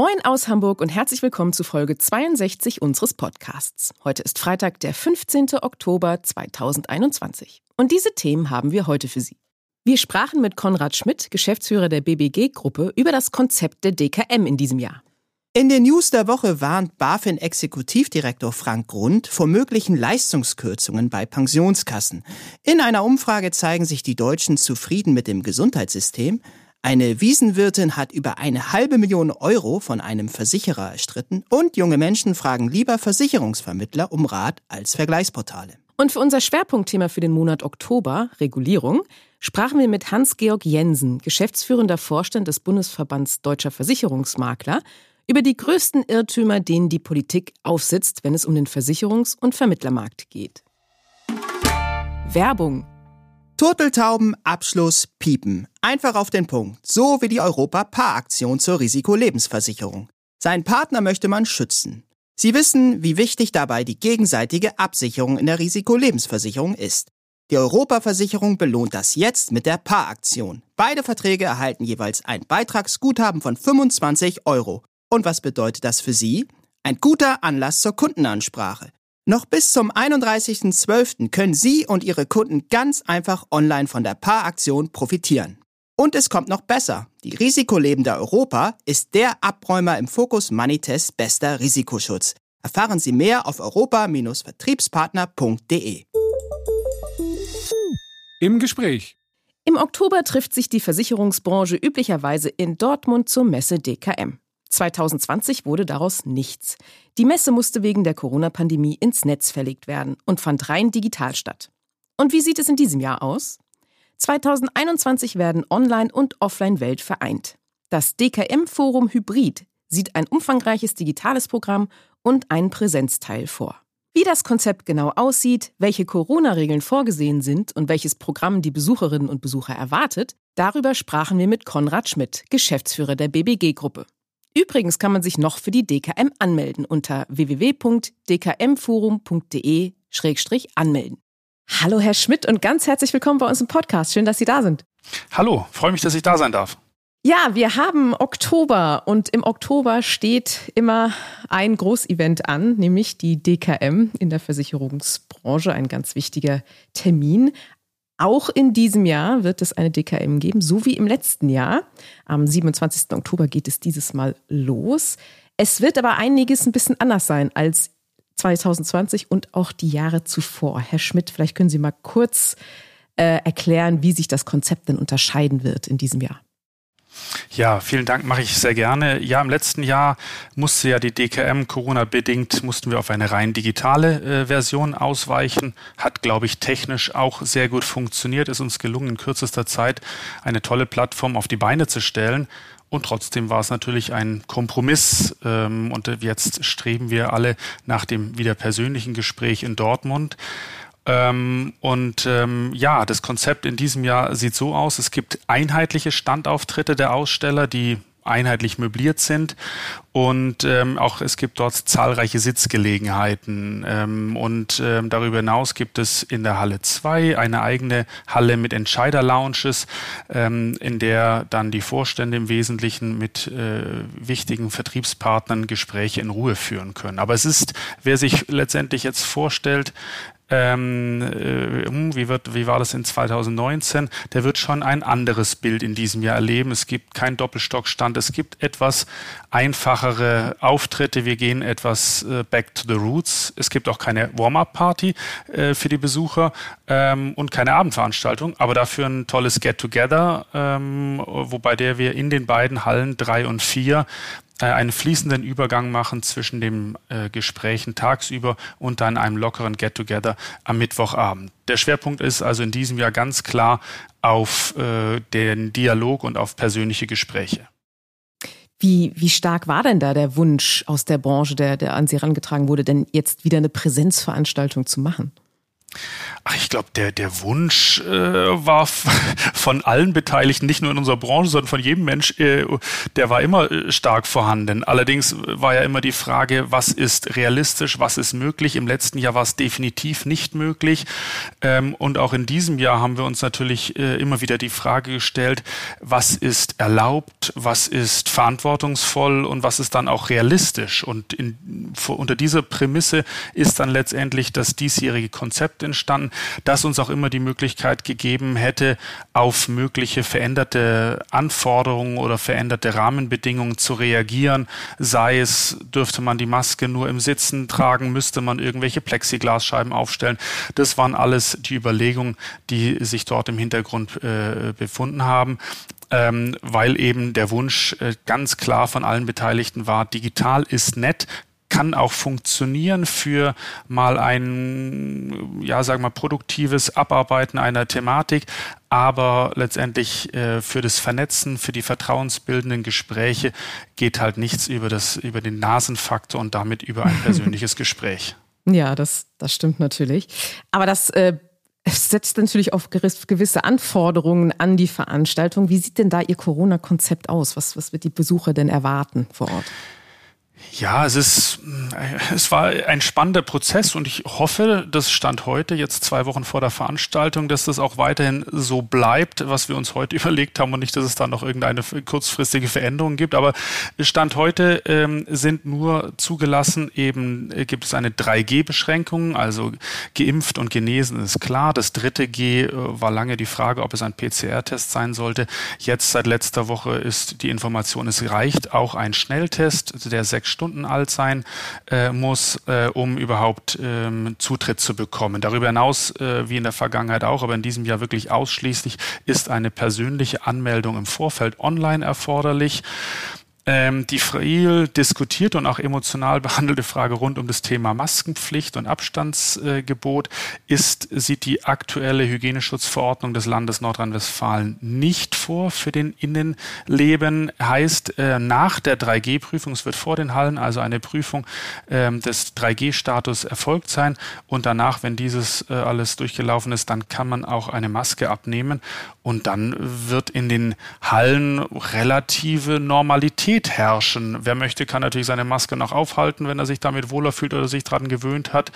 Moin aus Hamburg und herzlich willkommen zu Folge 62 unseres Podcasts. Heute ist Freitag, der 15. Oktober 2021. Und diese Themen haben wir heute für Sie. Wir sprachen mit Konrad Schmidt, Geschäftsführer der BBG-Gruppe, über das Konzept der DKM in diesem Jahr. In den News der Woche warnt BaFin-Exekutivdirektor Frank Grund vor möglichen Leistungskürzungen bei Pensionskassen. In einer Umfrage zeigen sich die Deutschen zufrieden mit dem Gesundheitssystem. Eine Wiesenwirtin hat über eine halbe Million Euro von einem Versicherer erstritten und junge Menschen fragen lieber Versicherungsvermittler um Rat als Vergleichsportale. Und für unser Schwerpunktthema für den Monat Oktober, Regulierung, sprachen wir mit Hans-Georg Jensen, geschäftsführender Vorstand des Bundesverbands Deutscher Versicherungsmakler, über die größten Irrtümer, denen die Politik aufsitzt, wenn es um den Versicherungs- und Vermittlermarkt geht. Werbung Turteltauben, Abschluss, Piepen. Einfach auf den Punkt. So wie die Europa-Paar-Aktion zur Risikolebensversicherung. Seinen Partner möchte man schützen. Sie wissen, wie wichtig dabei die gegenseitige Absicherung in der Risikolebensversicherung ist. Die Europaversicherung belohnt das jetzt mit der Paar-Aktion. Beide Verträge erhalten jeweils ein Beitragsguthaben von 25 Euro. Und was bedeutet das für Sie? Ein guter Anlass zur Kundenansprache. Noch bis zum 31.12. können Sie und Ihre Kunden ganz einfach online von der Paaraktion profitieren. Und es kommt noch besser. Die Risikolebende Europa ist der Abräumer im Fokus Moneytest bester Risikoschutz. Erfahren Sie mehr auf europa-vertriebspartner.de. Im Gespräch. Im Oktober trifft sich die Versicherungsbranche üblicherweise in Dortmund zur Messe DKM. 2020 wurde daraus nichts. Die Messe musste wegen der Corona-Pandemie ins Netz verlegt werden und fand rein digital statt. Und wie sieht es in diesem Jahr aus? 2021 werden Online- und Offline-Welt vereint. Das DKM-Forum Hybrid sieht ein umfangreiches digitales Programm und einen Präsenzteil vor. Wie das Konzept genau aussieht, welche Corona-Regeln vorgesehen sind und welches Programm die Besucherinnen und Besucher erwartet, darüber sprachen wir mit Konrad Schmidt, Geschäftsführer der BBG-Gruppe. Übrigens kann man sich noch für die DKM anmelden unter www.dkmforum.de-anmelden. Hallo Herr Schmidt und ganz herzlich willkommen bei uns im Podcast. Schön, dass Sie da sind. Hallo, freue mich, dass ich da sein darf. Ja, wir haben Oktober und im Oktober steht immer ein Großevent an, nämlich die DKM in der Versicherungsbranche, ein ganz wichtiger Termin. Auch in diesem Jahr wird es eine DKM geben, so wie im letzten Jahr. Am 27. Oktober geht es dieses Mal los. Es wird aber einiges ein bisschen anders sein als 2020 und auch die Jahre zuvor. Herr Schmidt, vielleicht können Sie mal kurz äh, erklären, wie sich das Konzept denn unterscheiden wird in diesem Jahr. Ja, vielen Dank, mache ich sehr gerne. Ja, im letzten Jahr musste ja die DKM Corona-bedingt, mussten wir auf eine rein digitale äh, Version ausweichen. Hat, glaube ich, technisch auch sehr gut funktioniert. Ist uns gelungen, in kürzester Zeit eine tolle Plattform auf die Beine zu stellen. Und trotzdem war es natürlich ein Kompromiss. Ähm, und jetzt streben wir alle nach dem wieder persönlichen Gespräch in Dortmund. Ähm, und ähm, ja, das Konzept in diesem Jahr sieht so aus, es gibt einheitliche Standauftritte der Aussteller, die einheitlich möbliert sind. Und ähm, auch es gibt dort zahlreiche Sitzgelegenheiten. Ähm, und ähm, darüber hinaus gibt es in der Halle 2 eine eigene Halle mit Entscheider-Lounges, ähm, in der dann die Vorstände im Wesentlichen mit äh, wichtigen Vertriebspartnern Gespräche in Ruhe führen können. Aber es ist, wer sich letztendlich jetzt vorstellt, ähm, äh, hm, wie, wird, wie war das in 2019, der wird schon ein anderes Bild in diesem Jahr erleben. Es gibt keinen Doppelstockstand, es gibt etwas einfachere Auftritte, wir gehen etwas äh, back to the roots. Es gibt auch keine Warm-up-Party äh, für die Besucher ähm, und keine Abendveranstaltung, aber dafür ein tolles Get-Together, ähm, wobei der wir in den beiden Hallen drei und vier äh, einen fließenden Übergang machen zwischen den äh, Gesprächen tagsüber und dann einem lockeren Get-Together am Mittwochabend. Der Schwerpunkt ist also in diesem Jahr ganz klar auf äh, den Dialog und auf persönliche Gespräche. Wie, wie stark war denn da der Wunsch aus der Branche, der, der an Sie herangetragen wurde, denn jetzt wieder eine Präsenzveranstaltung zu machen? Ach, ich glaube, der, der Wunsch äh, war von allen Beteiligten, nicht nur in unserer Branche, sondern von jedem Mensch, äh, der war immer äh, stark vorhanden. Allerdings war ja immer die Frage, was ist realistisch, was ist möglich. Im letzten Jahr war es definitiv nicht möglich. Ähm, und auch in diesem Jahr haben wir uns natürlich äh, immer wieder die Frage gestellt, was ist erlaubt, was ist verantwortungsvoll und was ist dann auch realistisch. Und in, unter dieser Prämisse ist dann letztendlich das diesjährige Konzept entstanden das uns auch immer die Möglichkeit gegeben hätte, auf mögliche veränderte Anforderungen oder veränderte Rahmenbedingungen zu reagieren. Sei es, dürfte man die Maske nur im Sitzen tragen, müsste man irgendwelche Plexiglasscheiben aufstellen. Das waren alles die Überlegungen, die sich dort im Hintergrund äh, befunden haben. Ähm, weil eben der Wunsch äh, ganz klar von allen Beteiligten war, digital ist nett, kann auch funktionieren für mal ein, ja, sagen wir, produktives Abarbeiten einer Thematik, aber letztendlich äh, für das Vernetzen, für die vertrauensbildenden Gespräche geht halt nichts über das, über den Nasenfaktor und damit über ein persönliches Gespräch. Ja, das, das stimmt natürlich. Aber das äh, setzt natürlich auf gewisse Anforderungen an die Veranstaltung. Wie sieht denn da Ihr Corona-Konzept aus? Was, was wird die Besucher denn erwarten vor Ort? Ja, es ist, äh, es war ein spannender Prozess und ich hoffe, das stand heute, jetzt zwei Wochen vor der Veranstaltung, dass das auch weiterhin so bleibt, was wir uns heute überlegt haben und nicht, dass es da noch irgendeine kurzfristige Veränderung gibt. Aber Stand heute ähm, sind nur zugelassen, eben äh, gibt es eine 3G-Beschränkung, also geimpft und genesen ist klar. Das dritte G äh, war lange die Frage, ob es ein PCR-Test sein sollte. Jetzt seit letzter Woche ist die Information, es reicht auch ein Schnelltest, der sechs Stunden alt sein äh, muss, äh, um überhaupt ähm, Zutritt zu bekommen. Darüber hinaus, äh, wie in der Vergangenheit auch, aber in diesem Jahr wirklich ausschließlich, ist eine persönliche Anmeldung im Vorfeld online erforderlich die viel diskutierte und auch emotional behandelte Frage rund um das Thema Maskenpflicht und Abstandsgebot. Ist, sieht die aktuelle Hygieneschutzverordnung des Landes Nordrhein-Westfalen nicht vor für den Innenleben. Heißt, äh, nach der 3G-Prüfung, es wird vor den Hallen also eine Prüfung äh, des 3G-Status erfolgt sein. Und danach, wenn dieses äh, alles durchgelaufen ist, dann kann man auch eine Maske abnehmen. Und dann wird in den Hallen relative Normalität herrschen. Wer möchte, kann natürlich seine Maske noch aufhalten, wenn er sich damit wohler fühlt oder sich daran gewöhnt hat.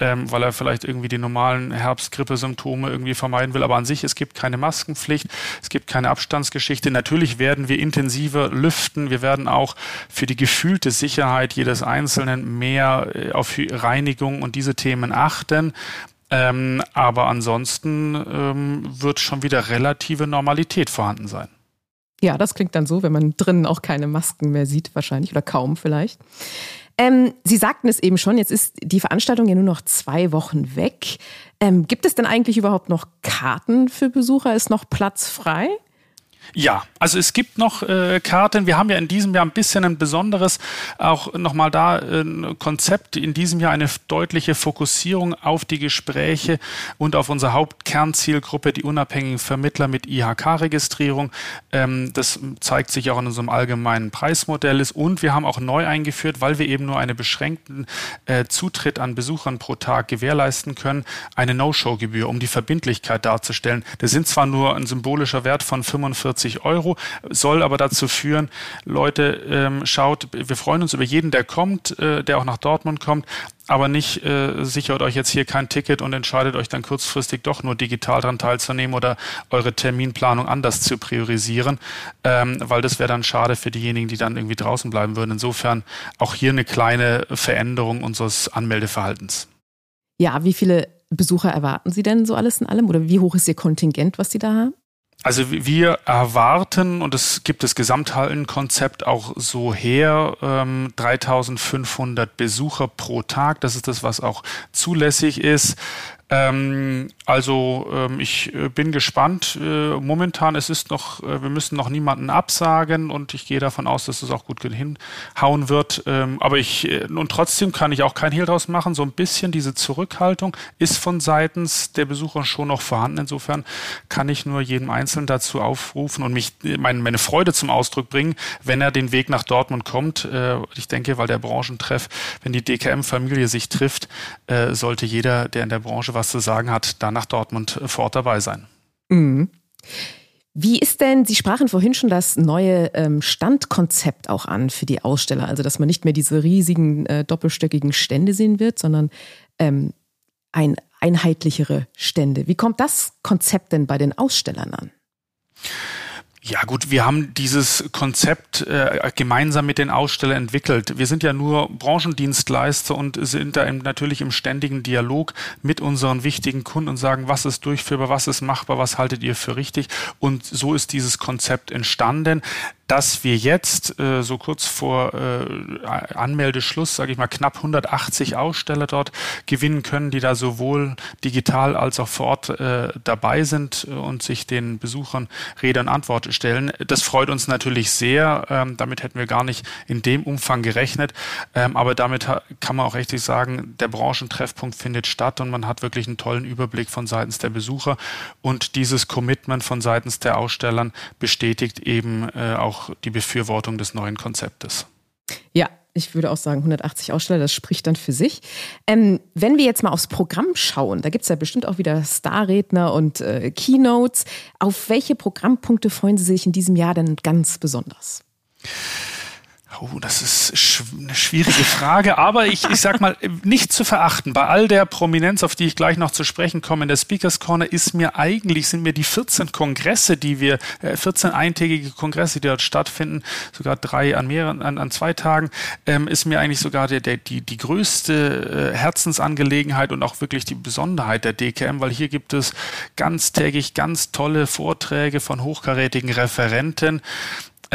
Ähm, weil er vielleicht irgendwie die normalen Herbstgrippesymptome irgendwie vermeiden will. Aber an sich, es gibt keine Maskenpflicht, es gibt keine Abstandsgeschichte. Natürlich werden wir intensiver lüften. Wir werden auch für die gefühlte Sicherheit jedes Einzelnen mehr äh, auf Reinigung und diese Themen achten. Ähm, aber ansonsten ähm, wird schon wieder relative Normalität vorhanden sein. Ja, das klingt dann so, wenn man drinnen auch keine Masken mehr sieht, wahrscheinlich oder kaum vielleicht. Ähm, Sie sagten es eben schon, jetzt ist die Veranstaltung ja nur noch zwei Wochen weg. Ähm, gibt es denn eigentlich überhaupt noch Karten für Besucher? Ist noch Platz frei? Ja, also es gibt noch äh, Karten. Wir haben ja in diesem Jahr ein bisschen ein besonderes, auch nochmal da ein Konzept. In diesem Jahr eine deutliche Fokussierung auf die Gespräche und auf unsere Hauptkernzielgruppe, die unabhängigen Vermittler mit IHK-Registrierung. Ähm, das zeigt sich auch in unserem allgemeinen Preismodell. Und wir haben auch neu eingeführt, weil wir eben nur einen beschränkten äh, Zutritt an Besuchern pro Tag gewährleisten können, eine No-Show-Gebühr, um die Verbindlichkeit darzustellen. Das sind zwar nur ein symbolischer Wert von 45 40 Euro, soll aber dazu führen, Leute, ähm, schaut, wir freuen uns über jeden, der kommt, äh, der auch nach Dortmund kommt, aber nicht äh, sichert euch jetzt hier kein Ticket und entscheidet euch dann kurzfristig doch nur digital daran teilzunehmen oder eure Terminplanung anders zu priorisieren, ähm, weil das wäre dann schade für diejenigen, die dann irgendwie draußen bleiben würden. Insofern auch hier eine kleine Veränderung unseres Anmeldeverhaltens. Ja, wie viele Besucher erwarten Sie denn so alles in allem oder wie hoch ist Ihr Kontingent, was Sie da haben? Also wir erwarten, und es gibt das Gesamthallenkonzept auch so her, ähm, 3500 Besucher pro Tag. Das ist das, was auch zulässig ist. Ähm, also ähm, ich äh, bin gespannt. Äh, momentan es ist noch, äh, wir müssen noch niemanden absagen und ich gehe davon aus, dass es auch gut hinhauen wird. Ähm, aber ich äh, und trotzdem kann ich auch kein Hehl draus machen. So ein bisschen diese Zurückhaltung ist von seitens der Besucher schon noch vorhanden. Insofern kann ich nur jedem Einzelnen dazu aufrufen und mich äh, meine, meine Freude zum Ausdruck bringen, wenn er den Weg nach Dortmund kommt. Äh, ich denke, weil der Branchentreff, wenn die DKM-Familie sich trifft, sollte jeder, der in der Branche was zu sagen hat, da nach Dortmund vor Ort dabei sein. Mhm. Wie ist denn, Sie sprachen vorhin schon das neue ähm, Standkonzept auch an für die Aussteller, also dass man nicht mehr diese riesigen äh, doppelstöckigen Stände sehen wird, sondern ähm, ein einheitlichere Stände. Wie kommt das Konzept denn bei den Ausstellern an? Ja gut, wir haben dieses Konzept äh, gemeinsam mit den Ausstellern entwickelt. Wir sind ja nur Branchendienstleister und sind da im, natürlich im ständigen Dialog mit unseren wichtigen Kunden und sagen, was ist durchführbar, was ist machbar, was haltet ihr für richtig. Und so ist dieses Konzept entstanden dass wir jetzt äh, so kurz vor äh, Anmeldeschluss, sage ich mal, knapp 180 Aussteller dort gewinnen können, die da sowohl digital als auch vor Ort äh, dabei sind und sich den Besuchern Rede und Antwort stellen. Das freut uns natürlich sehr. Ähm, damit hätten wir gar nicht in dem Umfang gerechnet. Ähm, aber damit kann man auch richtig sagen, der Branchentreffpunkt findet statt und man hat wirklich einen tollen Überblick von seitens der Besucher. Und dieses Commitment von seitens der Ausstellern bestätigt eben äh, auch auch die Befürwortung des neuen Konzeptes. Ja, ich würde auch sagen, 180 Aussteller, das spricht dann für sich. Ähm, wenn wir jetzt mal aufs Programm schauen, da gibt es ja bestimmt auch wieder Starredner und äh, Keynotes. Auf welche Programmpunkte freuen Sie sich in diesem Jahr denn ganz besonders? Oh, das ist sch eine schwierige Frage, aber ich, ich sag mal, nicht zu verachten. Bei all der Prominenz, auf die ich gleich noch zu sprechen komme, in der Speakers Corner ist mir eigentlich, sind mir die 14 Kongresse, die wir, äh, 14 eintägige Kongresse, die dort stattfinden, sogar drei an mehreren, an, an zwei Tagen, ähm, ist mir eigentlich sogar der, der, die, die größte äh, Herzensangelegenheit und auch wirklich die Besonderheit der DKM, weil hier gibt es ganztägig ganz tolle Vorträge von hochkarätigen Referenten.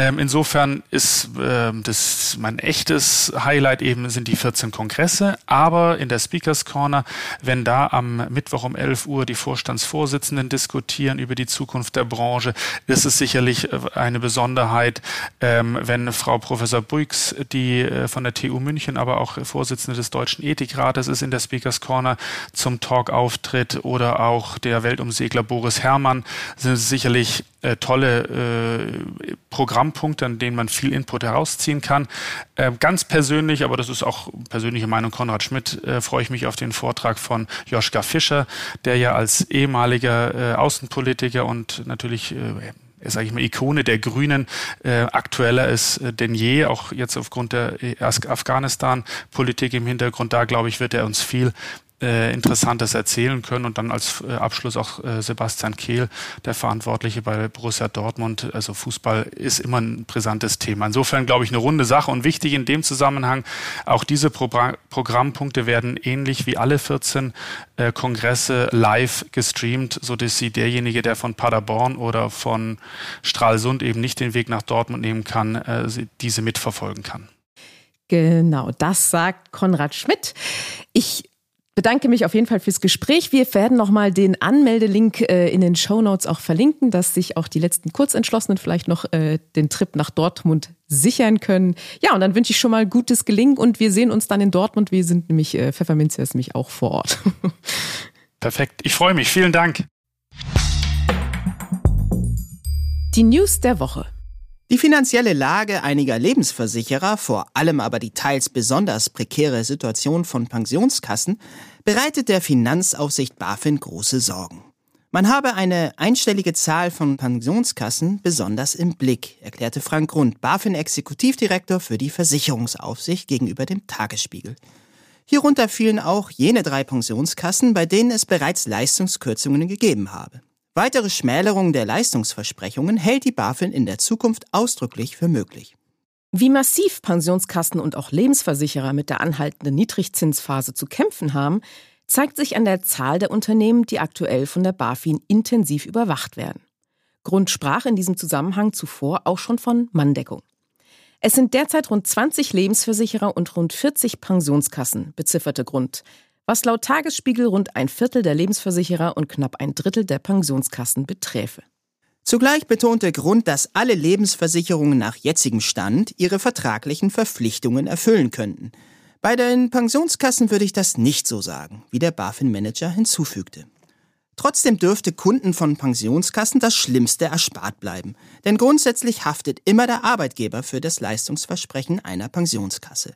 Ähm, insofern ist ähm, das mein echtes Highlight eben sind die 14 Kongresse, aber in der Speakers Corner, wenn da am Mittwoch um 11 Uhr die Vorstandsvorsitzenden diskutieren über die Zukunft der Branche, ist es sicherlich äh, eine Besonderheit, ähm, wenn Frau Professor Brüx, die äh, von der TU München, aber auch Vorsitzende des Deutschen Ethikrates ist in der Speakers Corner zum Talk auftritt oder auch der Weltumsegler Boris Herrmann sind sicherlich äh, tolle äh, Programmpunkte, an denen man viel Input herausziehen kann. Äh, ganz persönlich, aber das ist auch persönliche Meinung Konrad Schmidt, äh, freue ich mich auf den Vortrag von Joschka Fischer, der ja als ehemaliger äh, Außenpolitiker und natürlich äh, sage ich mal, Ikone der Grünen äh, aktueller ist äh, denn je, auch jetzt aufgrund der Afghanistan-Politik im Hintergrund. Da, glaube ich, wird er uns viel äh, Interessantes erzählen können. Und dann als äh, Abschluss auch äh, Sebastian Kehl, der Verantwortliche bei Borussia Dortmund. Also Fußball ist immer ein brisantes Thema. Insofern glaube ich eine runde Sache und wichtig in dem Zusammenhang, auch diese Pro Programmpunkte werden ähnlich wie alle 14 äh, Kongresse live gestreamt, sodass sie derjenige, der von Paderborn oder von Stralsund eben nicht den Weg nach Dortmund nehmen kann, diese mitverfolgen kann. Genau, das sagt Konrad Schmidt. Ich bedanke mich auf jeden Fall fürs Gespräch. Wir werden nochmal den Anmeldelink äh, in den Show Notes auch verlinken, dass sich auch die letzten Kurzentschlossenen vielleicht noch äh, den Trip nach Dortmund sichern können. Ja, und dann wünsche ich schon mal gutes Gelingen und wir sehen uns dann in Dortmund. Wir sind nämlich, äh, Pfefferminzia ist nämlich auch vor Ort. Perfekt. Ich freue mich. Vielen Dank. Die News der Woche. Die finanzielle Lage einiger Lebensversicherer, vor allem aber die teils besonders prekäre Situation von Pensionskassen, bereitet der Finanzaufsicht BaFin große Sorgen. Man habe eine einstellige Zahl von Pensionskassen besonders im Blick, erklärte Frank Grund, BaFin-Exekutivdirektor für die Versicherungsaufsicht gegenüber dem Tagesspiegel. Hierunter fielen auch jene drei Pensionskassen, bei denen es bereits Leistungskürzungen gegeben habe. Weitere Schmälerung der Leistungsversprechungen hält die BaFin in der Zukunft ausdrücklich für möglich. Wie massiv Pensionskassen und auch Lebensversicherer mit der anhaltenden Niedrigzinsphase zu kämpfen haben, zeigt sich an der Zahl der Unternehmen, die aktuell von der BaFin intensiv überwacht werden. Grund sprach in diesem Zusammenhang zuvor auch schon von Manndeckung. Es sind derzeit rund 20 Lebensversicherer und rund 40 Pensionskassen, bezifferte Grund, was laut Tagesspiegel rund ein Viertel der Lebensversicherer und knapp ein Drittel der Pensionskassen beträfe. Zugleich betonte Grund, dass alle Lebensversicherungen nach jetzigem Stand ihre vertraglichen Verpflichtungen erfüllen könnten. Bei den Pensionskassen würde ich das nicht so sagen, wie der BaFin-Manager hinzufügte. Trotzdem dürfte Kunden von Pensionskassen das Schlimmste erspart bleiben, denn grundsätzlich haftet immer der Arbeitgeber für das Leistungsversprechen einer Pensionskasse.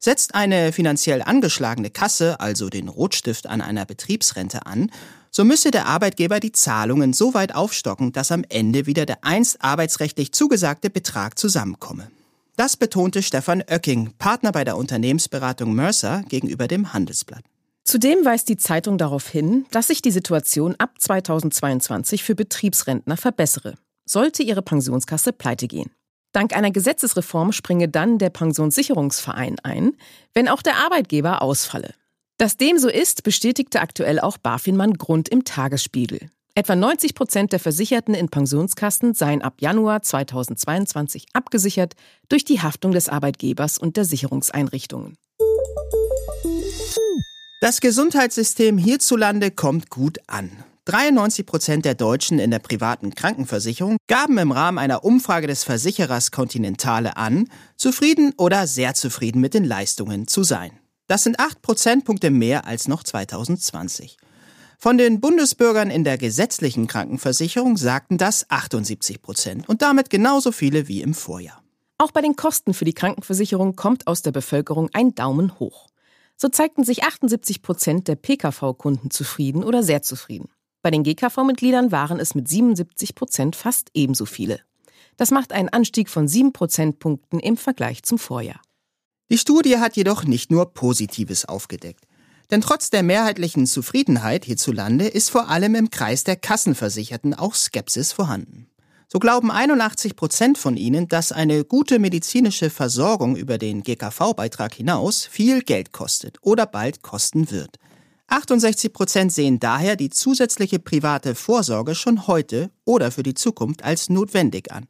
Setzt eine finanziell angeschlagene Kasse also den Rotstift an einer Betriebsrente an, so müsse der Arbeitgeber die Zahlungen so weit aufstocken, dass am Ende wieder der einst arbeitsrechtlich zugesagte Betrag zusammenkomme. Das betonte Stefan Oecking, Partner bei der Unternehmensberatung Mercer gegenüber dem Handelsblatt. Zudem weist die Zeitung darauf hin, dass sich die Situation ab 2022 für Betriebsrentner verbessere, sollte ihre Pensionskasse pleite gehen. Dank einer Gesetzesreform springe dann der Pensionssicherungsverein ein, wenn auch der Arbeitgeber ausfalle. Dass dem so ist, bestätigte aktuell auch BaFin-Mann Grund im Tagesspiegel. Etwa 90 Prozent der Versicherten in Pensionskassen seien ab Januar 2022 abgesichert durch die Haftung des Arbeitgebers und der Sicherungseinrichtungen. Das Gesundheitssystem hierzulande kommt gut an. 93 Prozent der Deutschen in der privaten Krankenversicherung gaben im Rahmen einer Umfrage des Versicherers Continentale an, zufrieden oder sehr zufrieden mit den Leistungen zu sein. Das sind acht Prozentpunkte mehr als noch 2020. Von den Bundesbürgern in der gesetzlichen Krankenversicherung sagten das 78 Prozent und damit genauso viele wie im Vorjahr. Auch bei den Kosten für die Krankenversicherung kommt aus der Bevölkerung ein Daumen hoch. So zeigten sich 78 Prozent der Pkv-Kunden zufrieden oder sehr zufrieden. Bei den GKV-Mitgliedern waren es mit 77 Prozent fast ebenso viele. Das macht einen Anstieg von sieben Prozentpunkten im Vergleich zum Vorjahr. Die Studie hat jedoch nicht nur Positives aufgedeckt. Denn trotz der mehrheitlichen Zufriedenheit hierzulande ist vor allem im Kreis der Kassenversicherten auch Skepsis vorhanden. So glauben 81 Prozent von ihnen, dass eine gute medizinische Versorgung über den GKV-Beitrag hinaus viel Geld kostet oder bald kosten wird. 68 Prozent sehen daher die zusätzliche private Vorsorge schon heute oder für die Zukunft als notwendig an.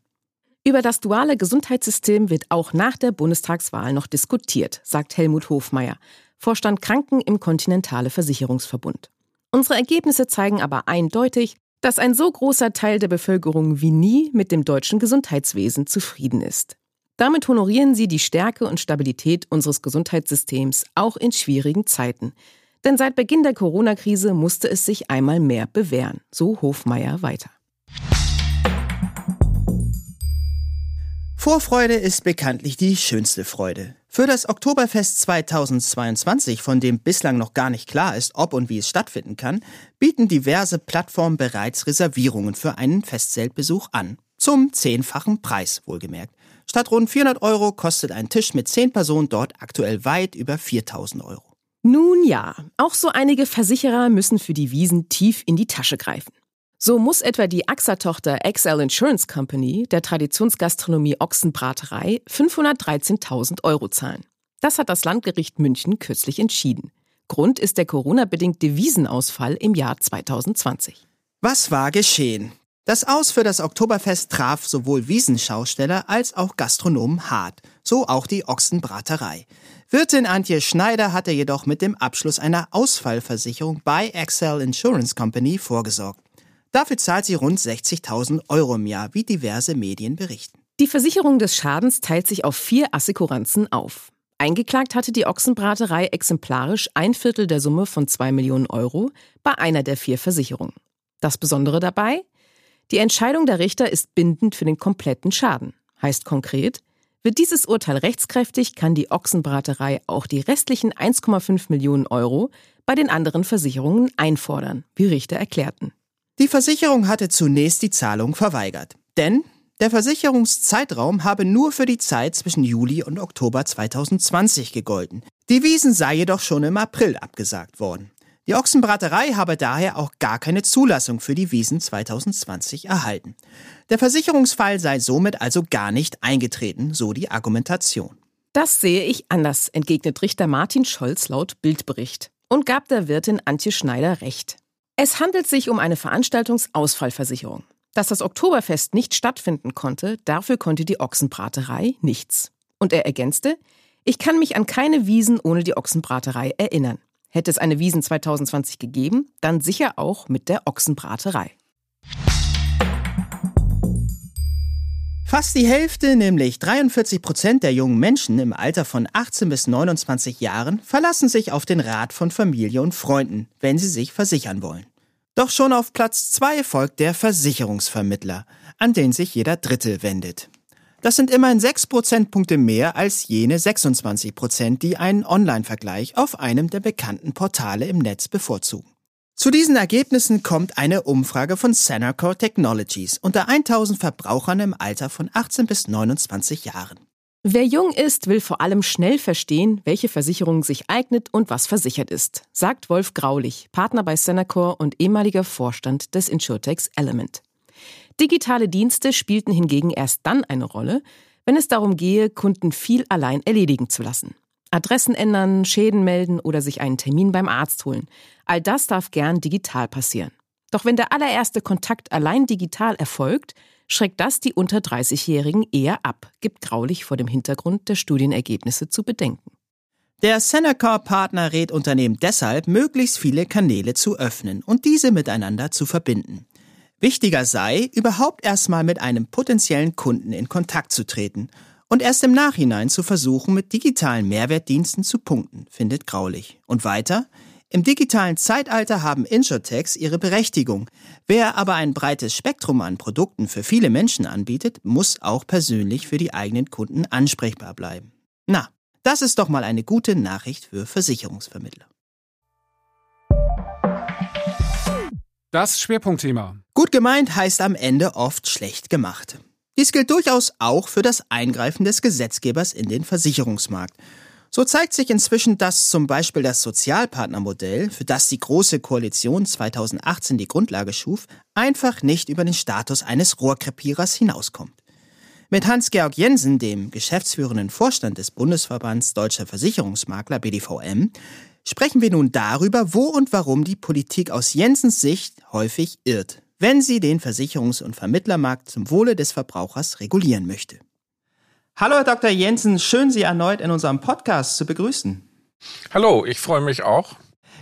Über das duale Gesundheitssystem wird auch nach der Bundestagswahl noch diskutiert, sagt Helmut Hofmeier, Vorstand Kranken im Kontinentale Versicherungsverbund. Unsere Ergebnisse zeigen aber eindeutig, dass ein so großer Teil der Bevölkerung wie nie mit dem deutschen Gesundheitswesen zufrieden ist. Damit honorieren sie die Stärke und Stabilität unseres Gesundheitssystems auch in schwierigen Zeiten. Denn seit Beginn der Corona-Krise musste es sich einmal mehr bewähren, so Hofmeier weiter. Vorfreude ist bekanntlich die schönste Freude. Für das Oktoberfest 2022, von dem bislang noch gar nicht klar ist, ob und wie es stattfinden kann, bieten diverse Plattformen bereits Reservierungen für einen Festzeltbesuch an. Zum zehnfachen Preis, wohlgemerkt. Statt rund 400 Euro kostet ein Tisch mit zehn Personen dort aktuell weit über 4000 Euro. Nun ja, auch so einige Versicherer müssen für die Wiesen tief in die Tasche greifen. So muss etwa die AXA-Tochter XL Insurance Company der Traditionsgastronomie Ochsenbraterei 513.000 Euro zahlen. Das hat das Landgericht München kürzlich entschieden. Grund ist der Corona-bedingte Wiesenausfall im Jahr 2020. Was war geschehen? Das Aus für das Oktoberfest traf sowohl Wiesenschausteller als auch Gastronomen hart, so auch die Ochsenbraterei. Wirtin Antje Schneider hatte jedoch mit dem Abschluss einer Ausfallversicherung bei Excel Insurance Company vorgesorgt. Dafür zahlt sie rund 60.000 Euro im Jahr, wie diverse Medien berichten. Die Versicherung des Schadens teilt sich auf vier Assekuranzen auf. Eingeklagt hatte die Ochsenbraterei exemplarisch ein Viertel der Summe von zwei Millionen Euro bei einer der vier Versicherungen. Das Besondere dabei? Die Entscheidung der Richter ist bindend für den kompletten Schaden. Heißt konkret, wird dieses Urteil rechtskräftig, kann die Ochsenbraterei auch die restlichen 1,5 Millionen Euro bei den anderen Versicherungen einfordern, wie Richter erklärten. Die Versicherung hatte zunächst die Zahlung verweigert. Denn der Versicherungszeitraum habe nur für die Zeit zwischen Juli und Oktober 2020 gegolten. Die Wiesen sei jedoch schon im April abgesagt worden. Die Ochsenbraterei habe daher auch gar keine Zulassung für die Wiesen 2020 erhalten. Der Versicherungsfall sei somit also gar nicht eingetreten, so die Argumentation. Das sehe ich anders, entgegnet Richter Martin Scholz laut Bildbericht und gab der Wirtin Antje Schneider recht. Es handelt sich um eine Veranstaltungsausfallversicherung. Dass das Oktoberfest nicht stattfinden konnte, dafür konnte die Ochsenbraterei nichts. Und er ergänzte, ich kann mich an keine Wiesen ohne die Ochsenbraterei erinnern. Hätte es eine Wiesen 2020 gegeben, dann sicher auch mit der Ochsenbraterei. Fast die Hälfte, nämlich 43 Prozent der jungen Menschen im Alter von 18 bis 29 Jahren, verlassen sich auf den Rat von Familie und Freunden, wenn sie sich versichern wollen. Doch schon auf Platz zwei folgt der Versicherungsvermittler, an den sich jeder Dritte wendet. Das sind immerhin 6 Prozentpunkte mehr als jene 26 Prozent, die einen Online-Vergleich auf einem der bekannten Portale im Netz bevorzugen. Zu diesen Ergebnissen kommt eine Umfrage von Senacor Technologies unter 1000 Verbrauchern im Alter von 18 bis 29 Jahren. Wer jung ist, will vor allem schnell verstehen, welche Versicherung sich eignet und was versichert ist, sagt Wolf Graulich, Partner bei Senacor und ehemaliger Vorstand des Insurtechs Element. Digitale Dienste spielten hingegen erst dann eine Rolle, wenn es darum gehe, Kunden viel allein erledigen zu lassen. Adressen ändern, Schäden melden oder sich einen Termin beim Arzt holen. All das darf gern digital passieren. Doch wenn der allererste Kontakt allein digital erfolgt, schreckt das die unter 30-Jährigen eher ab, gibt Graulich vor dem Hintergrund der Studienergebnisse zu bedenken. Der Senacor-Partner rät Unternehmen deshalb, möglichst viele Kanäle zu öffnen und diese miteinander zu verbinden. Wichtiger sei, überhaupt erstmal mit einem potenziellen Kunden in Kontakt zu treten und erst im Nachhinein zu versuchen, mit digitalen Mehrwertdiensten zu punkten, findet Graulich. Und weiter, im digitalen Zeitalter haben Insurtechs ihre Berechtigung. Wer aber ein breites Spektrum an Produkten für viele Menschen anbietet, muss auch persönlich für die eigenen Kunden ansprechbar bleiben. Na, das ist doch mal eine gute Nachricht für Versicherungsvermittler. Das Schwerpunktthema. Gut gemeint heißt am Ende oft schlecht gemacht. Dies gilt durchaus auch für das Eingreifen des Gesetzgebers in den Versicherungsmarkt. So zeigt sich inzwischen, dass zum Beispiel das Sozialpartnermodell, für das die Große Koalition 2018 die Grundlage schuf, einfach nicht über den Status eines Rohrkrepierers hinauskommt. Mit Hans-Georg Jensen, dem geschäftsführenden Vorstand des Bundesverbands Deutscher Versicherungsmakler BDVM, sprechen wir nun darüber, wo und warum die Politik aus Jensens Sicht häufig irrt, wenn sie den Versicherungs- und Vermittlermarkt zum Wohle des Verbrauchers regulieren möchte. Hallo, Herr Dr. Jensen, schön Sie erneut in unserem Podcast zu begrüßen. Hallo, ich freue mich auch.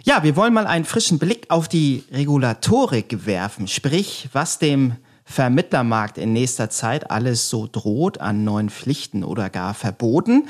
Ja, wir wollen mal einen frischen Blick auf die Regulatorik werfen, sprich, was dem Vermittlermarkt in nächster Zeit alles so droht an neuen Pflichten oder gar Verboten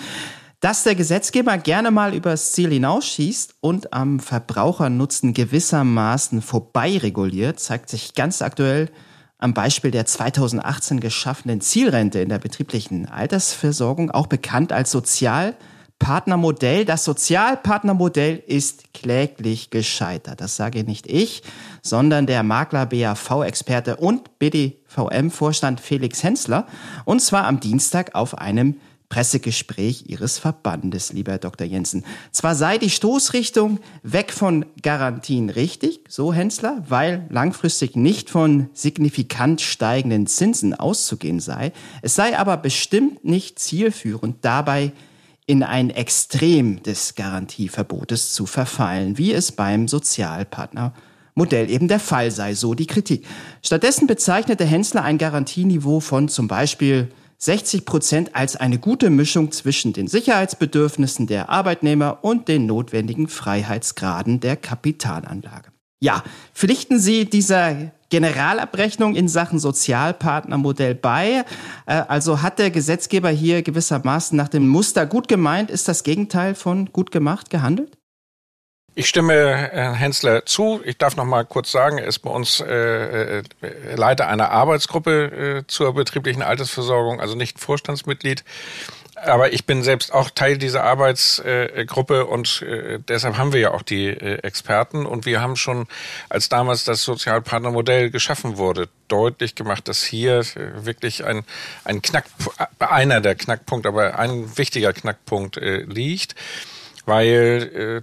dass der Gesetzgeber gerne mal übers Ziel hinausschießt und am Verbrauchernutzen gewissermaßen vorbei reguliert, zeigt sich ganz aktuell am Beispiel der 2018 geschaffenen Zielrente in der betrieblichen Altersversorgung, auch bekannt als Sozialpartnermodell. Das Sozialpartnermodell ist kläglich gescheitert. Das sage nicht ich, sondern der Makler BAV-Experte und BDVM-Vorstand Felix Hensler. Und zwar am Dienstag auf einem Pressegespräch Ihres Verbandes, lieber Herr Dr. Jensen. Zwar sei die Stoßrichtung weg von Garantien richtig, so Hensler, weil langfristig nicht von signifikant steigenden Zinsen auszugehen sei. Es sei aber bestimmt nicht zielführend, dabei in ein Extrem des Garantieverbotes zu verfallen, wie es beim Sozialpartnermodell eben der Fall sei, so die Kritik. Stattdessen bezeichnete Hensler ein Garantieniveau von zum Beispiel 60 Prozent als eine gute Mischung zwischen den Sicherheitsbedürfnissen der Arbeitnehmer und den notwendigen Freiheitsgraden der Kapitalanlage. Ja, pflichten Sie dieser Generalabrechnung in Sachen Sozialpartnermodell bei? Äh, also hat der Gesetzgeber hier gewissermaßen nach dem Muster gut gemeint, ist das Gegenteil von gut gemacht gehandelt? Ich stimme Herrn Hensler zu. Ich darf noch mal kurz sagen, er ist bei uns äh, äh, Leiter einer Arbeitsgruppe äh, zur betrieblichen Altersversorgung, also nicht Vorstandsmitglied. Aber ich bin selbst auch Teil dieser Arbeitsgruppe und äh, deshalb haben wir ja auch die äh, Experten und wir haben schon, als damals das Sozialpartnermodell geschaffen wurde, deutlich gemacht, dass hier äh, wirklich ein, ein Knack, einer der Knackpunkte, aber ein wichtiger Knackpunkt liegt, weil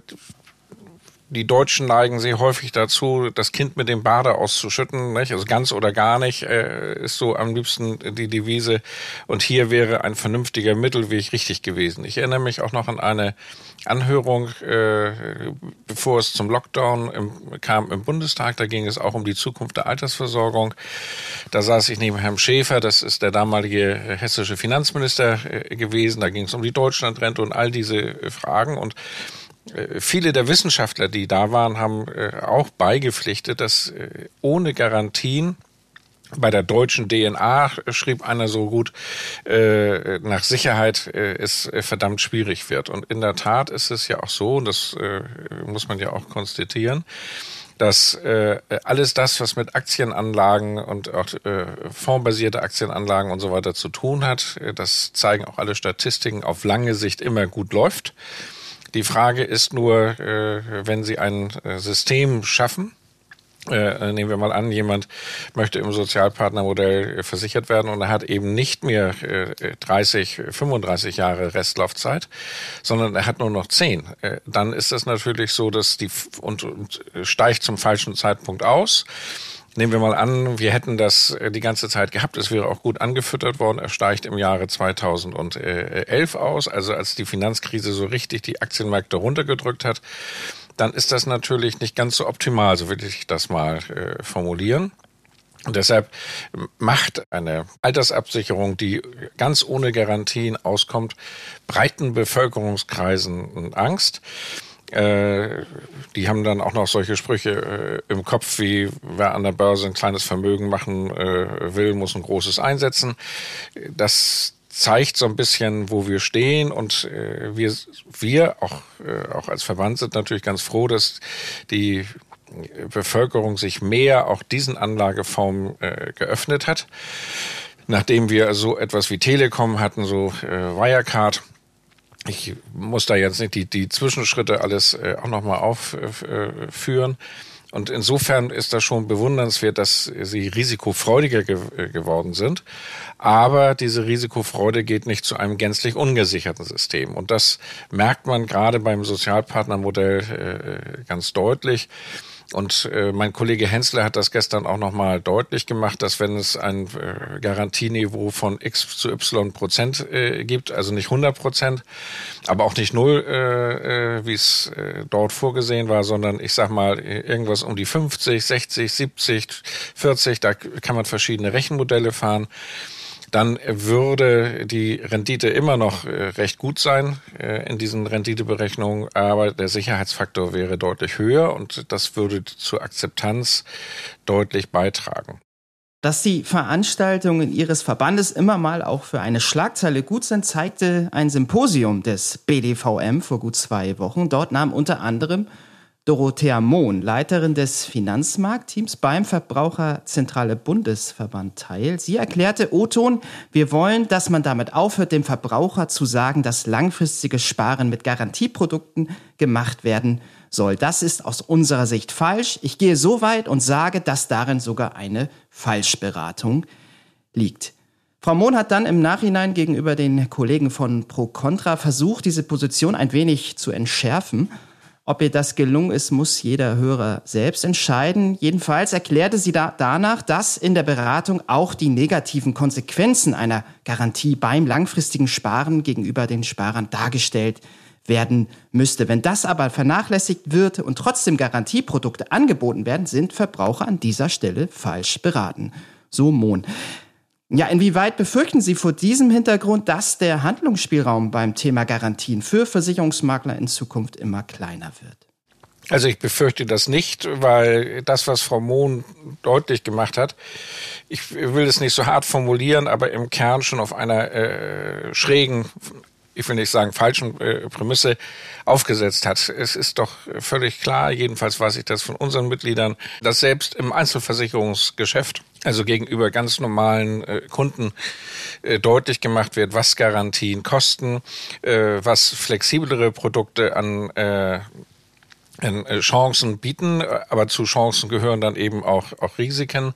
die Deutschen neigen sehr häufig dazu, das Kind mit dem Bade auszuschütten, nicht? also ganz oder gar nicht, äh, ist so am liebsten die Devise. Und hier wäre ein vernünftiger Mittelweg richtig gewesen. Ich erinnere mich auch noch an eine Anhörung, äh, bevor es zum Lockdown im, kam im Bundestag. Da ging es auch um die Zukunft der Altersversorgung. Da saß ich neben Herrn Schäfer, das ist der damalige hessische Finanzminister äh, gewesen. Da ging es um die Deutschlandrente und all diese Fragen. Und äh, viele der Wissenschaftler, die da waren, haben äh, auch beigepflichtet, dass äh, ohne Garantien bei der deutschen DNA schrieb einer so gut, äh, nach Sicherheit äh, es verdammt schwierig wird. Und in der Tat ist es ja auch so, und das äh, muss man ja auch konstatieren, dass äh, alles das, was mit Aktienanlagen und auch äh, fondsbasierte Aktienanlagen und so weiter zu tun hat, äh, das zeigen auch alle Statistiken, auf lange Sicht immer gut läuft. Die Frage ist nur, äh, wenn Sie ein äh, System schaffen, äh, nehmen wir mal an, jemand möchte im Sozialpartnermodell versichert werden und er hat eben nicht mehr äh, 30, 35 Jahre Restlaufzeit, sondern er hat nur noch 10. Äh, dann ist das natürlich so, dass die und, und steigt zum falschen Zeitpunkt aus. Nehmen wir mal an, wir hätten das äh, die ganze Zeit gehabt, es wäre auch gut angefüttert worden. Er steigt im Jahre 2011 aus, also als die Finanzkrise so richtig die Aktienmärkte runtergedrückt hat dann ist das natürlich nicht ganz so optimal, so will ich das mal äh, formulieren. Und deshalb macht eine Altersabsicherung, die ganz ohne Garantien auskommt, breiten Bevölkerungskreisen Angst. Äh, die haben dann auch noch solche Sprüche äh, im Kopf wie, wer an der Börse ein kleines Vermögen machen äh, will, muss ein großes einsetzen. Das zeigt so ein bisschen, wo wir stehen und äh, wir, wir auch, äh, auch als Verband sind natürlich ganz froh, dass die Bevölkerung sich mehr auch diesen Anlageformen äh, geöffnet hat. Nachdem wir so etwas wie Telekom hatten, so Wirecard, ich muss da jetzt nicht die, die Zwischenschritte alles äh, auch nochmal aufführen. Äh, und insofern ist das schon bewundernswert, dass sie risikofreudiger ge äh, geworden sind. Aber diese Risikofreude geht nicht zu einem gänzlich ungesicherten System. Und das merkt man gerade beim Sozialpartnermodell äh, ganz deutlich. Und äh, mein Kollege Hensler hat das gestern auch nochmal deutlich gemacht, dass wenn es ein äh, Garantieniveau von x zu y Prozent äh, gibt, also nicht 100 Prozent, aber auch nicht null, äh, äh, wie es äh, dort vorgesehen war, sondern ich sag mal irgendwas um die 50, 60, 70, 40, da kann man verschiedene Rechenmodelle fahren dann würde die Rendite immer noch äh, recht gut sein äh, in diesen Renditeberechnungen, aber der Sicherheitsfaktor wäre deutlich höher und das würde zur Akzeptanz deutlich beitragen. Dass die Veranstaltungen Ihres Verbandes immer mal auch für eine Schlagzeile gut sind, zeigte ein Symposium des BDVM vor gut zwei Wochen. Dort nahm unter anderem Dorothea Mohn, Leiterin des Finanzmarktteams beim Verbraucherzentrale Bundesverband teil. Sie erklärte O-Ton, wir wollen, dass man damit aufhört, dem Verbraucher zu sagen, dass langfristiges Sparen mit Garantieprodukten gemacht werden soll. Das ist aus unserer Sicht falsch. Ich gehe so weit und sage, dass darin sogar eine Falschberatung liegt. Frau Mohn hat dann im Nachhinein gegenüber den Kollegen von Pro Contra versucht, diese Position ein wenig zu entschärfen ob ihr das gelungen ist, muss jeder Hörer selbst entscheiden. Jedenfalls erklärte sie da danach, dass in der Beratung auch die negativen Konsequenzen einer Garantie beim langfristigen Sparen gegenüber den Sparern dargestellt werden müsste. Wenn das aber vernachlässigt wird und trotzdem Garantieprodukte angeboten werden, sind Verbraucher an dieser Stelle falsch beraten. So Mohn. Ja, inwieweit befürchten Sie vor diesem Hintergrund, dass der Handlungsspielraum beim Thema Garantien für Versicherungsmakler in Zukunft immer kleiner wird? Also ich befürchte das nicht, weil das, was Frau Mohn deutlich gemacht hat, ich will es nicht so hart formulieren, aber im Kern schon auf einer äh, schrägen ich will nicht sagen falschen äh, Prämisse aufgesetzt hat. Es ist doch völlig klar, jedenfalls weiß ich das von unseren Mitgliedern, dass selbst im Einzelversicherungsgeschäft, also gegenüber ganz normalen äh, Kunden, äh, deutlich gemacht wird, was Garantien kosten, äh, was flexiblere Produkte an äh, Chancen bieten, aber zu Chancen gehören dann eben auch, auch Risiken.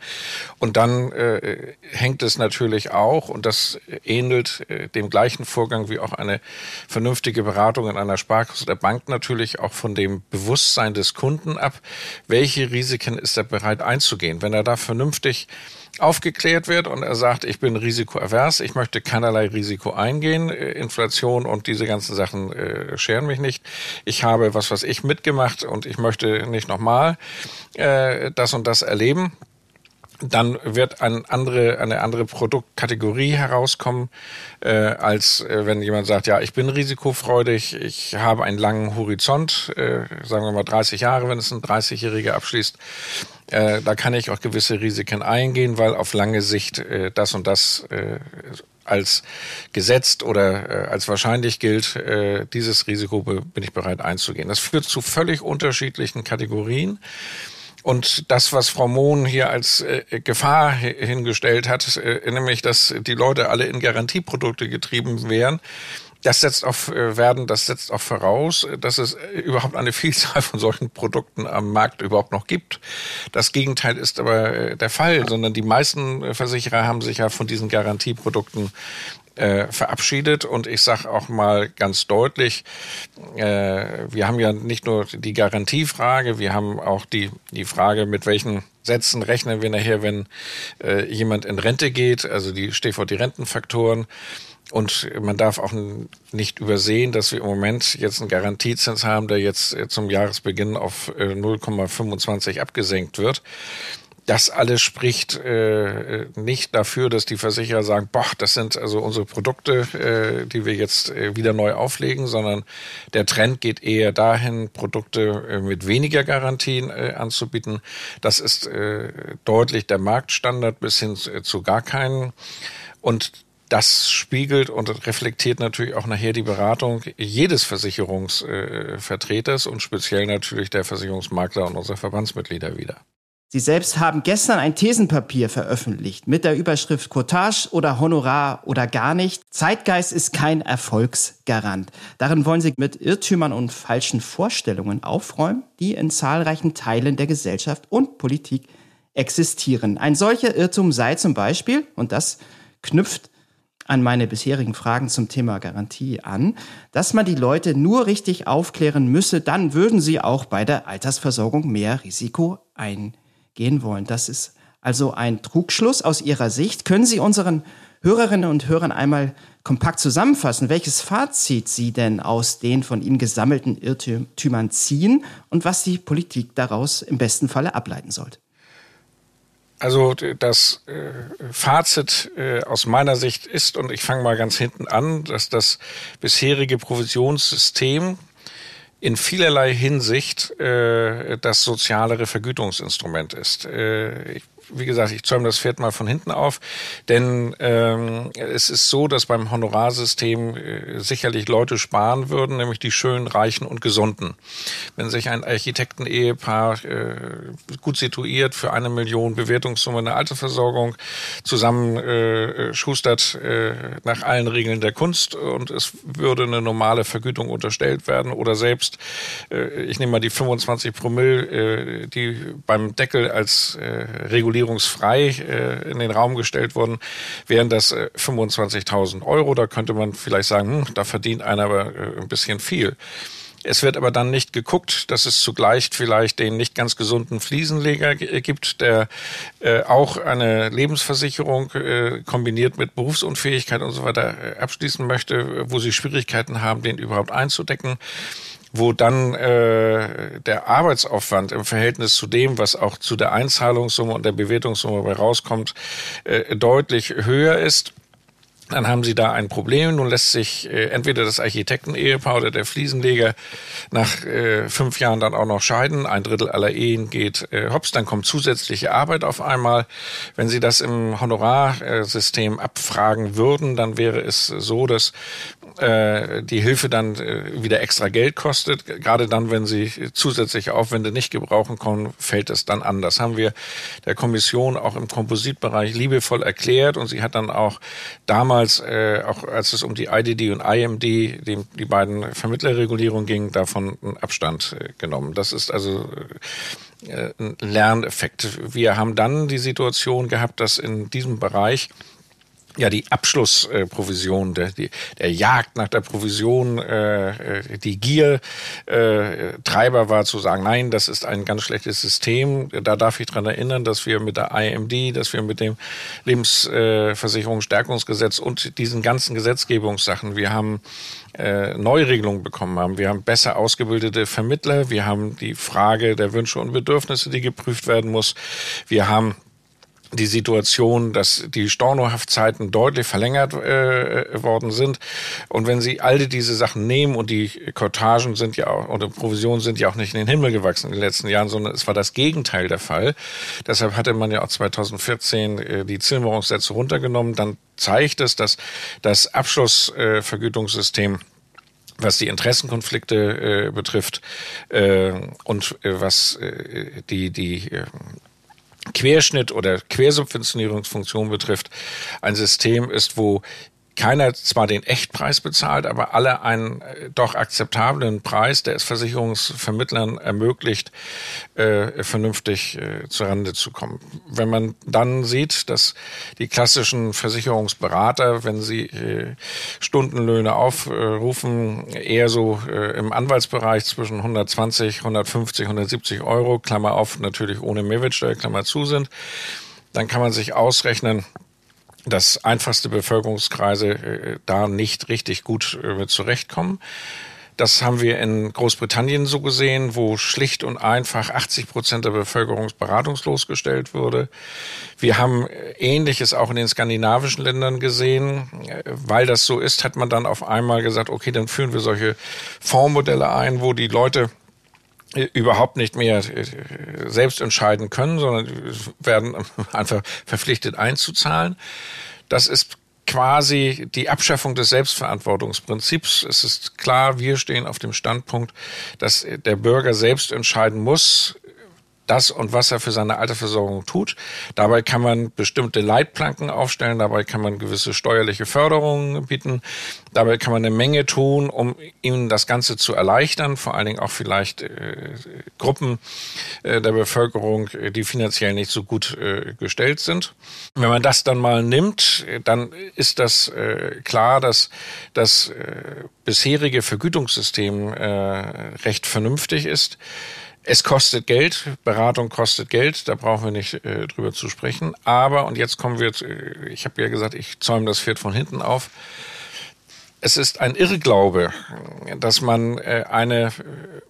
Und dann äh, hängt es natürlich auch, und das ähnelt äh, dem gleichen Vorgang wie auch eine vernünftige Beratung in einer Sparkasse der Bank natürlich auch von dem Bewusstsein des Kunden ab, welche Risiken ist er bereit einzugehen. Wenn er da vernünftig aufgeklärt wird und er sagt, ich bin risikoavers, ich möchte keinerlei Risiko eingehen, äh, Inflation und diese ganzen Sachen äh, scheren mich nicht. Ich habe was, was ich mitgemacht und ich möchte nicht nochmal äh, das und das erleben dann wird ein andere, eine andere Produktkategorie herauskommen, äh, als äh, wenn jemand sagt, ja, ich bin risikofreudig, ich habe einen langen Horizont, äh, sagen wir mal 30 Jahre, wenn es ein 30-Jähriger abschließt. Äh, da kann ich auch gewisse Risiken eingehen, weil auf lange Sicht äh, das und das äh, als gesetzt oder äh, als wahrscheinlich gilt, äh, dieses Risiko bin ich bereit einzugehen. Das führt zu völlig unterschiedlichen Kategorien. Und das, was Frau Mohn hier als äh, Gefahr hingestellt hat, äh, nämlich, dass die Leute alle in Garantieprodukte getrieben wären, das setzt auf äh, werden, das setzt auch voraus, dass es überhaupt eine Vielzahl von solchen Produkten am Markt überhaupt noch gibt. Das Gegenteil ist aber äh, der Fall, sondern die meisten Versicherer haben sich ja von diesen Garantieprodukten äh, verabschiedet. Und ich sage auch mal ganz deutlich, äh, wir haben ja nicht nur die Garantiefrage, wir haben auch die, die Frage, mit welchen Sätzen rechnen wir nachher, wenn äh, jemand in Rente geht, also die Stichwort die Rentenfaktoren. Und man darf auch nicht übersehen, dass wir im Moment jetzt einen Garantiezins haben, der jetzt äh, zum Jahresbeginn auf 0,25 äh, abgesenkt wird. Das alles spricht äh, nicht dafür, dass die Versicherer sagen, boah, das sind also unsere Produkte, die wir jetzt wieder neu auflegen, sondern der Trend geht eher dahin, Produkte mit weniger Garantien anzubieten. Das ist deutlich der Marktstandard bis hin zu gar keinen. Und das spiegelt und reflektiert natürlich auch nachher die Beratung jedes Versicherungsvertreters und speziell natürlich der Versicherungsmakler und unserer Verbandsmitglieder wieder. Sie selbst haben gestern ein Thesenpapier veröffentlicht mit der Überschrift Cottage oder Honorar oder gar nicht. Zeitgeist ist kein Erfolgsgarant. Darin wollen Sie mit Irrtümern und falschen Vorstellungen aufräumen, die in zahlreichen Teilen der Gesellschaft und Politik existieren. Ein solcher Irrtum sei zum Beispiel, und das knüpft an meine bisherigen Fragen zum Thema Garantie an, dass man die Leute nur richtig aufklären müsse, dann würden sie auch bei der Altersversorgung mehr Risiko eingehen wollen. Das ist also ein Trugschluss aus Ihrer Sicht. Können Sie unseren Hörerinnen und Hörern einmal kompakt zusammenfassen, welches Fazit Sie denn aus den von Ihnen gesammelten Irrtümern ziehen und was die Politik daraus im besten Falle ableiten sollte? Also das äh, Fazit äh, aus meiner Sicht ist, und ich fange mal ganz hinten an, dass das bisherige Provisionssystem in vielerlei Hinsicht äh, das sozialere Vergütungsinstrument ist. Äh, ich wie gesagt, ich zäume das Pferd mal von hinten auf, denn ähm, es ist so, dass beim Honorarsystem äh, sicherlich Leute sparen würden, nämlich die schönen, reichen und gesunden. Wenn sich ein Architekten-Ehepaar äh, gut situiert für eine Million Bewertungssumme eine Altersversorgung zusammen äh, schustert äh, nach allen Regeln der Kunst und es würde eine normale Vergütung unterstellt werden oder selbst, äh, ich nehme mal die 25 Promille, äh, die beim Deckel als äh, reguliert regulierungsfrei äh, in den Raum gestellt wurden, wären das äh, 25.000 Euro. Da könnte man vielleicht sagen, hm, da verdient einer aber äh, ein bisschen viel. Es wird aber dann nicht geguckt, dass es zugleich vielleicht den nicht ganz gesunden Fliesenleger gibt, der äh, auch eine Lebensversicherung äh, kombiniert mit Berufsunfähigkeit und so weiter äh, abschließen möchte, wo sie Schwierigkeiten haben, den überhaupt einzudecken wo dann äh, der Arbeitsaufwand im Verhältnis zu dem, was auch zu der Einzahlungssumme und der Bewertungssumme bei rauskommt, äh, deutlich höher ist dann haben sie da ein Problem. Nun lässt sich äh, entweder das Architekten-Ehepaar oder der Fliesenleger nach äh, fünf Jahren dann auch noch scheiden. Ein Drittel aller Ehen geht äh, hops, dann kommt zusätzliche Arbeit auf einmal. Wenn sie das im Honorarsystem abfragen würden, dann wäre es so, dass äh, die Hilfe dann äh, wieder extra Geld kostet. Gerade dann, wenn sie zusätzliche Aufwände nicht gebrauchen können, fällt es dann an. Das haben wir der Kommission auch im Kompositbereich liebevoll erklärt und sie hat dann auch damals, äh, auch als es um die IDD und IMD, die, die beiden Vermittlerregulierungen ging, davon einen Abstand äh, genommen. Das ist also äh, ein Lerneffekt. Wir haben dann die Situation gehabt, dass in diesem Bereich ja die Abschlussprovision, der, der Jagd nach der Provision, äh, äh, die Gier äh, Treiber war zu sagen, nein, das ist ein ganz schlechtes System. Da darf ich dran erinnern, dass wir mit der IMD, dass wir mit dem Lebensversicherungsstärkungsgesetz und diesen ganzen Gesetzgebungssachen, wir haben äh, Neuregelungen bekommen haben. Wir haben besser ausgebildete Vermittler. Wir haben die Frage der Wünsche und Bedürfnisse, die geprüft werden muss. Wir haben die Situation, dass die Stornohaftzeiten deutlich verlängert äh, worden sind. Und wenn Sie all diese Sachen nehmen und die Kortagen sind ja auch, oder Provisionen sind ja auch nicht in den Himmel gewachsen in den letzten Jahren, sondern es war das Gegenteil der Fall. Deshalb hatte man ja auch 2014 äh, die Zilmerungssätze runtergenommen. Dann zeigt es, dass das Abschlussvergütungssystem was die Interessenkonflikte äh, betrifft äh, und äh, was äh, die, die äh, Querschnitt oder Quersubventionierungsfunktion betrifft, ein System ist, wo keiner zwar den Echtpreis bezahlt, aber alle einen äh, doch akzeptablen Preis, der es Versicherungsvermittlern ermöglicht, äh, vernünftig äh, zurande zu kommen. Wenn man dann sieht, dass die klassischen Versicherungsberater, wenn sie äh, Stundenlöhne aufrufen, eher so äh, im Anwaltsbereich zwischen 120, 150, 170 Euro, Klammer auf, natürlich ohne Mehrwertsteuer, Klammer zu sind, dann kann man sich ausrechnen, dass einfachste Bevölkerungskreise äh, da nicht richtig gut äh, zurechtkommen. Das haben wir in Großbritannien so gesehen, wo schlicht und einfach 80 Prozent der Bevölkerung beratungslos gestellt wurde. Wir haben Ähnliches auch in den skandinavischen Ländern gesehen. Weil das so ist, hat man dann auf einmal gesagt, okay, dann führen wir solche Fondsmodelle ein, wo die Leute überhaupt nicht mehr äh, selbst entscheiden können, sondern werden einfach verpflichtet einzuzahlen. Das ist quasi die Abschaffung des Selbstverantwortungsprinzips. Es ist klar, wir stehen auf dem Standpunkt, dass der Bürger selbst entscheiden muss, das und was er für seine Altersversorgung tut. Dabei kann man bestimmte Leitplanken aufstellen, dabei kann man gewisse steuerliche Förderungen bieten, dabei kann man eine Menge tun, um ihnen das Ganze zu erleichtern, vor allen Dingen auch vielleicht äh, Gruppen äh, der Bevölkerung, äh, die finanziell nicht so gut äh, gestellt sind. Wenn man das dann mal nimmt, dann ist das äh, klar, dass das äh, bisherige Vergütungssystem recht vernünftig ist. Es kostet Geld, Beratung kostet Geld, da brauchen wir nicht äh, drüber zu sprechen. Aber, und jetzt kommen wir, äh, ich habe ja gesagt, ich zäume das Pferd von hinten auf. Es ist ein Irrglaube, dass man äh, eine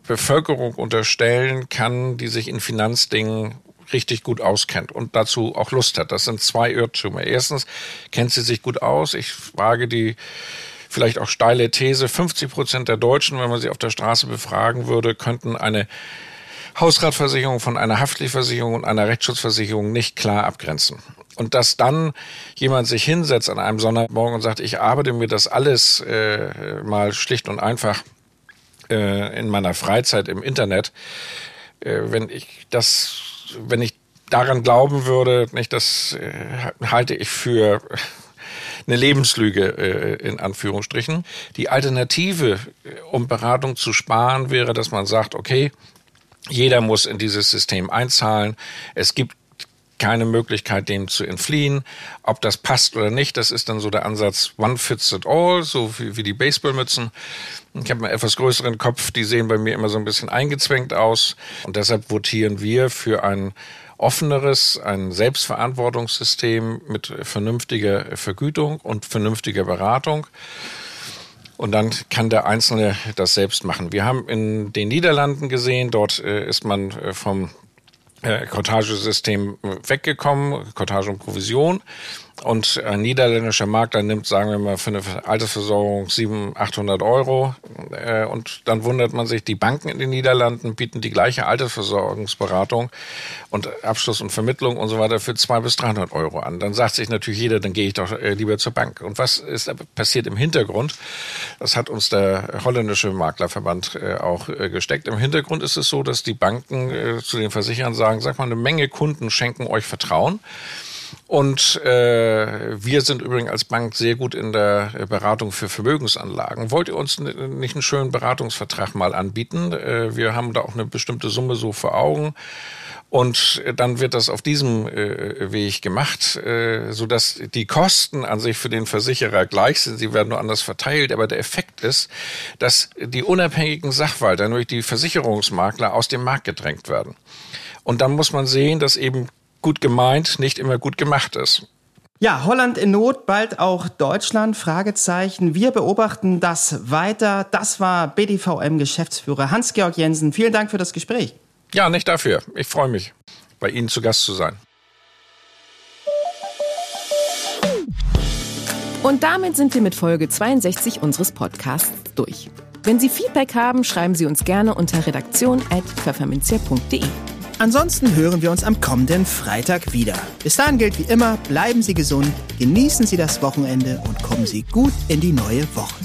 Bevölkerung unterstellen kann, die sich in Finanzdingen richtig gut auskennt und dazu auch Lust hat. Das sind zwei Irrtümer. Erstens kennt sie sich gut aus. Ich frage die vielleicht auch steile These, 50 Prozent der Deutschen, wenn man sie auf der Straße befragen würde, könnten eine Hausratversicherung von einer Haftpflichtversicherung und einer Rechtsschutzversicherung nicht klar abgrenzen. Und dass dann jemand sich hinsetzt an einem Sonntagmorgen und sagt, ich arbeite mir das alles äh, mal schlicht und einfach äh, in meiner Freizeit im Internet, äh, wenn ich das, wenn ich daran glauben würde, nicht, das äh, halte ich für eine Lebenslüge äh, in Anführungsstrichen. Die Alternative, äh, um Beratung zu sparen, wäre, dass man sagt, okay, jeder muss in dieses System einzahlen. Es gibt keine Möglichkeit, dem zu entfliehen. Ob das passt oder nicht, das ist dann so der Ansatz One fits it all, so wie, wie die Baseballmützen. Ich habe einen etwas größeren Kopf, die sehen bei mir immer so ein bisschen eingezwängt aus. Und deshalb votieren wir für ein offeneres, ein Selbstverantwortungssystem mit vernünftiger Vergütung und vernünftiger Beratung. Und dann kann der Einzelne das selbst machen. Wir haben in den Niederlanden gesehen, dort äh, ist man äh, vom äh, Cottage-System weggekommen, Cottage und Provision. Und ein niederländischer Makler nimmt, sagen wir mal, für eine Altersversorgung 700, 800 Euro. Äh, und dann wundert man sich, die Banken in den Niederlanden bieten die gleiche Altersversorgungsberatung und Abschluss und Vermittlung und so weiter für 200 bis 300 Euro an. Dann sagt sich natürlich jeder, dann gehe ich doch äh, lieber zur Bank. Und was ist passiert im Hintergrund? Das hat uns der holländische Maklerverband äh, auch gesteckt. Im Hintergrund ist es so, dass die Banken zu den Versicherern sagen, sag mal, eine Menge Kunden schenken euch Vertrauen. Und äh, wir sind übrigens als Bank sehr gut in der Beratung für Vermögensanlagen. Wollt ihr uns nicht einen schönen Beratungsvertrag mal anbieten? Äh, wir haben da auch eine bestimmte Summe so vor Augen. Und dann wird das auf diesem äh, Weg gemacht, äh, so dass die Kosten an sich für den Versicherer gleich sind. Sie werden nur anders verteilt. Aber der Effekt ist, dass die unabhängigen Sachwalter durch die Versicherungsmakler aus dem Markt gedrängt werden. Und dann muss man sehen, dass eben gut gemeint nicht immer gut gemacht ist. Ja, Holland in Not, bald auch Deutschland, Fragezeichen. Wir beobachten das weiter. Das war BDVM-Geschäftsführer Hans-Georg Jensen. Vielen Dank für das Gespräch. Ja, nicht dafür. Ich freue mich, bei Ihnen zu Gast zu sein. Und damit sind wir mit Folge 62 unseres Podcasts durch. Wenn Sie Feedback haben, schreiben Sie uns gerne unter redaktion.pfefferminzia.de. Ansonsten hören wir uns am kommenden Freitag wieder. Bis dahin gilt wie immer, bleiben Sie gesund, genießen Sie das Wochenende und kommen Sie gut in die neue Woche.